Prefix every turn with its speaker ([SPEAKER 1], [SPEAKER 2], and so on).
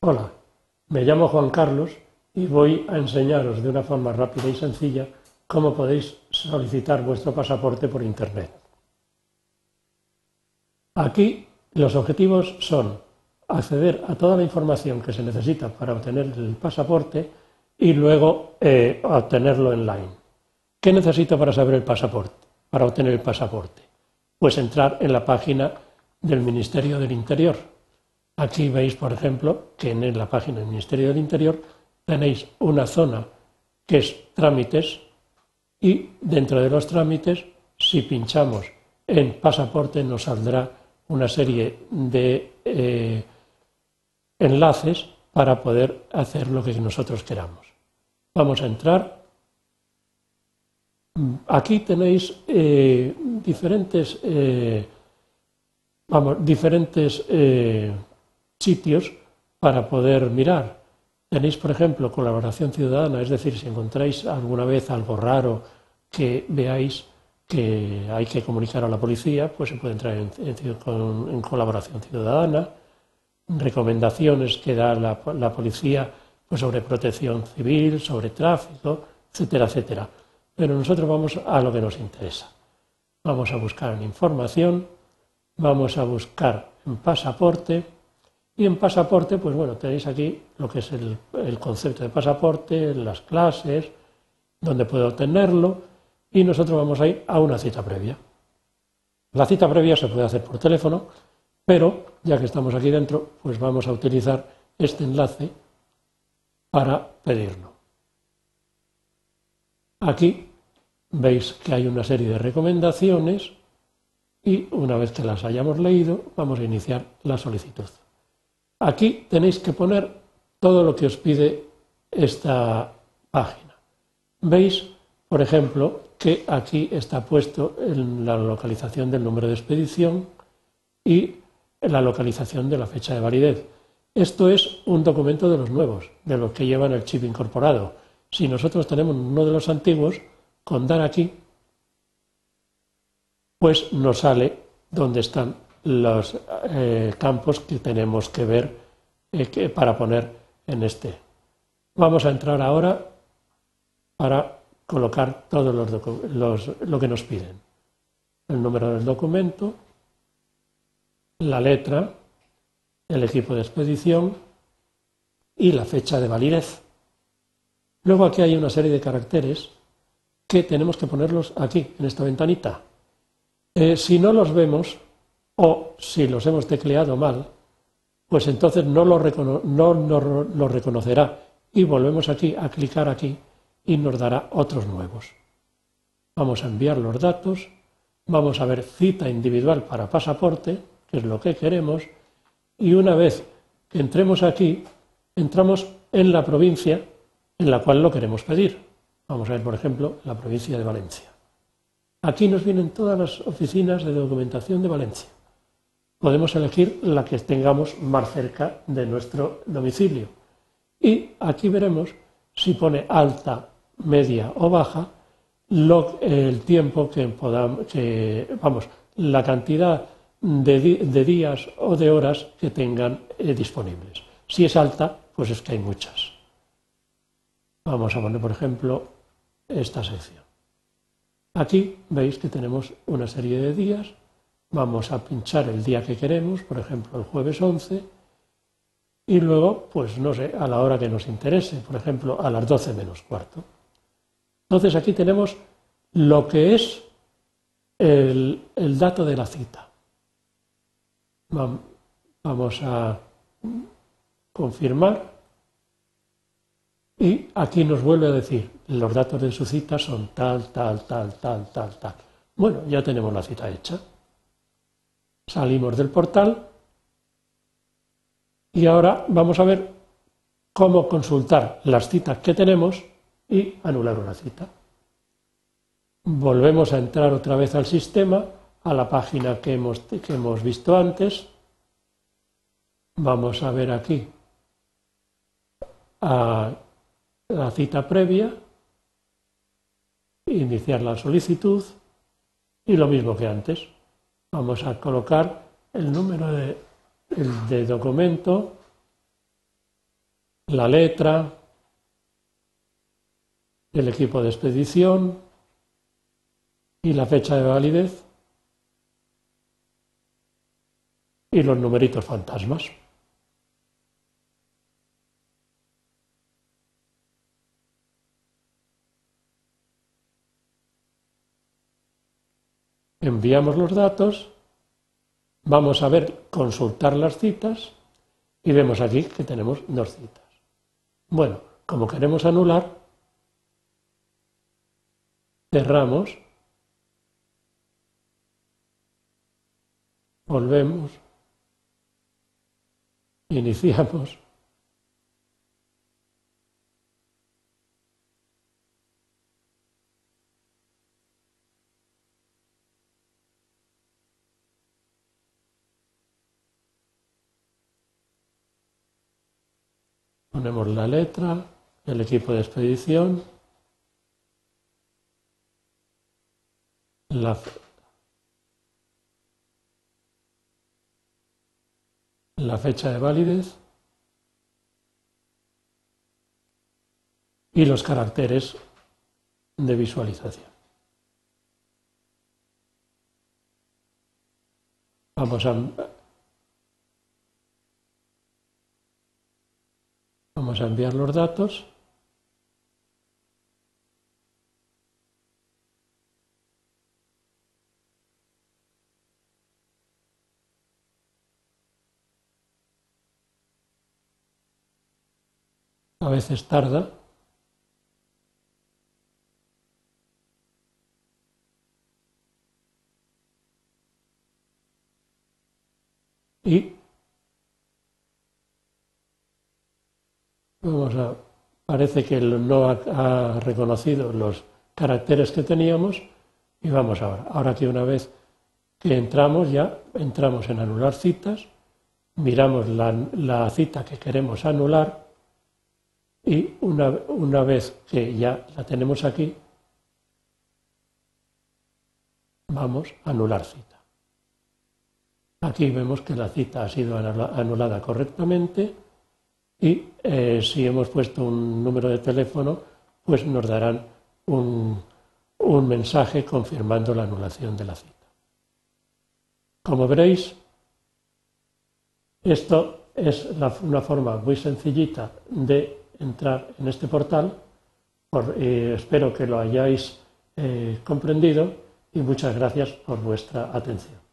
[SPEAKER 1] Hola, me llamo Juan Carlos y voy a enseñaros de una forma rápida y sencilla cómo podéis solicitar vuestro pasaporte por Internet. Aquí los objetivos son acceder a toda la información que se necesita para obtener el pasaporte y luego eh, obtenerlo online. ¿Qué necesito para saber el pasaporte? Para obtener el pasaporte. Pues entrar en la página del Ministerio del Interior. Aquí veis, por ejemplo, que en la página del Ministerio del Interior tenéis una zona que es trámites y dentro de los trámites, si pinchamos en pasaporte, nos saldrá una serie de eh, enlaces para poder hacer lo que nosotros queramos. Vamos a entrar. Aquí tenéis eh, diferentes, eh, vamos, diferentes sitios para poder mirar. Tenéis, por ejemplo, colaboración ciudadana, es decir, si encontráis alguna vez algo raro que veáis que hay que comunicar a la policía, pues se puede entrar en, colaboración ciudadana, recomendaciones que da la, policía pues sobre protección civil, sobre tráfico, etcétera, etcétera. Pero nosotros vamos a lo que nos interesa. Vamos a buscar en información, vamos a buscar en pasaporte, y en pasaporte, pues bueno, tenéis aquí lo que es el, concepto de pasaporte, las clases, donde puedo obtenerlo, y nosotros vamos a ir a una cita previa. La cita previa se puede hacer por teléfono, pero ya que estamos aquí dentro, pues vamos a utilizar este enlace para pedirlo. Aquí veis que hay una serie de recomendaciones y una vez que las hayamos leído, vamos a iniciar la solicitud. Aquí tenéis que poner todo lo que os pide esta página. Veis, por ejemplo, que aquí está puesto en la localización del número de expedición y la localización de la fecha de validez. Esto es un documento de los nuevos, de los que llevan el chip incorporado. Si nosotros tenemos uno de los antiguos, con dar aquí, pues nos sale dónde están los eh, campos que tenemos que ver eh, para poner en este. Vamos a entrar ahora para colocar todo lo que nos piden. El número del documento, la letra, el equipo de expedición y la fecha de validez. Luego aquí hay una serie de caracteres que tenemos que ponerlos aquí, en esta ventanita. Eh, si no los vemos o si los hemos tecleado mal, pues entonces no lo, no, no lo reconocerá y volvemos aquí a clicar aquí y nos dará otros nuevos. Vamos a enviar los datos, vamos a ver cita individual para pasaporte, que es lo que queremos, y una vez que entremos aquí, entramos en la provincia en la cual lo queremos pedir. Vamos a ver, por ejemplo, la provincia de Valencia. Aquí nos vienen todas las oficinas de documentación de Valencia. Podemos elegir la que tengamos más cerca de nuestro domicilio. Y aquí veremos si pone alta media o baja, el tiempo que podamos, vamos, la cantidad de, días o de horas que tengan eh, disponibles. Si es alta, pues es que hay muchas. Vamos a poner, por ejemplo, esta sección. Aquí veis que tenemos una serie de días. Vamos a pinchar el día que queremos, por ejemplo, el jueves 11, y luego, pues no sé, a la hora que nos interese, por ejemplo, a las 12 menos cuarto. Entonces aquí tenemos lo que es el, dato de la cita. Vamos a confirmar y aquí nos vuelve a decir los datos de su cita son tal, tal, tal, tal, tal, tal. Bueno, ya tenemos la cita hecha. Salimos del portal y ahora vamos a ver cómo consultar las citas que tenemos y anular una cita. Volvemos a entrar otra vez al sistema, a la página que hemos, que hemos visto antes. Vamos a ver aquí la cita previa, iniciar la solicitud y lo mismo que antes. Vamos a colocar el número de, documento la letra, el equipo de expedición y la fecha de validez y los numeritos fantasmas. Enviamos los datos, vamos a ver, consultar las citas y vemos aquí que tenemos dos citas. Bueno, como queremos anular, cerramos, volvemos, iniciamos. Ponemos la letra, el equipo de expedición, la, fecha de validez y los caracteres de visualización. Vamos a, vamos a enviar los datos. a veces tarda. Y vamos a, parece que no ha, reconocido los caracteres que teníamos y vamos ahora. Ahora que una vez que entramos ya, entramos en anular citas, miramos la cita que queremos anular y una, una vez que ya la tenemos aquí, vamos a anular cita. Aquí vemos que la cita ha sido anulada correctamente y eh, si hemos puesto un número de teléfono, pues nos darán un, mensaje confirmando la anulación de la cita. Como veréis, esto es una forma muy sencillita de entrar en este portal. Espero que lo hayáis eh, comprendido y muchas gracias por vuestra atención.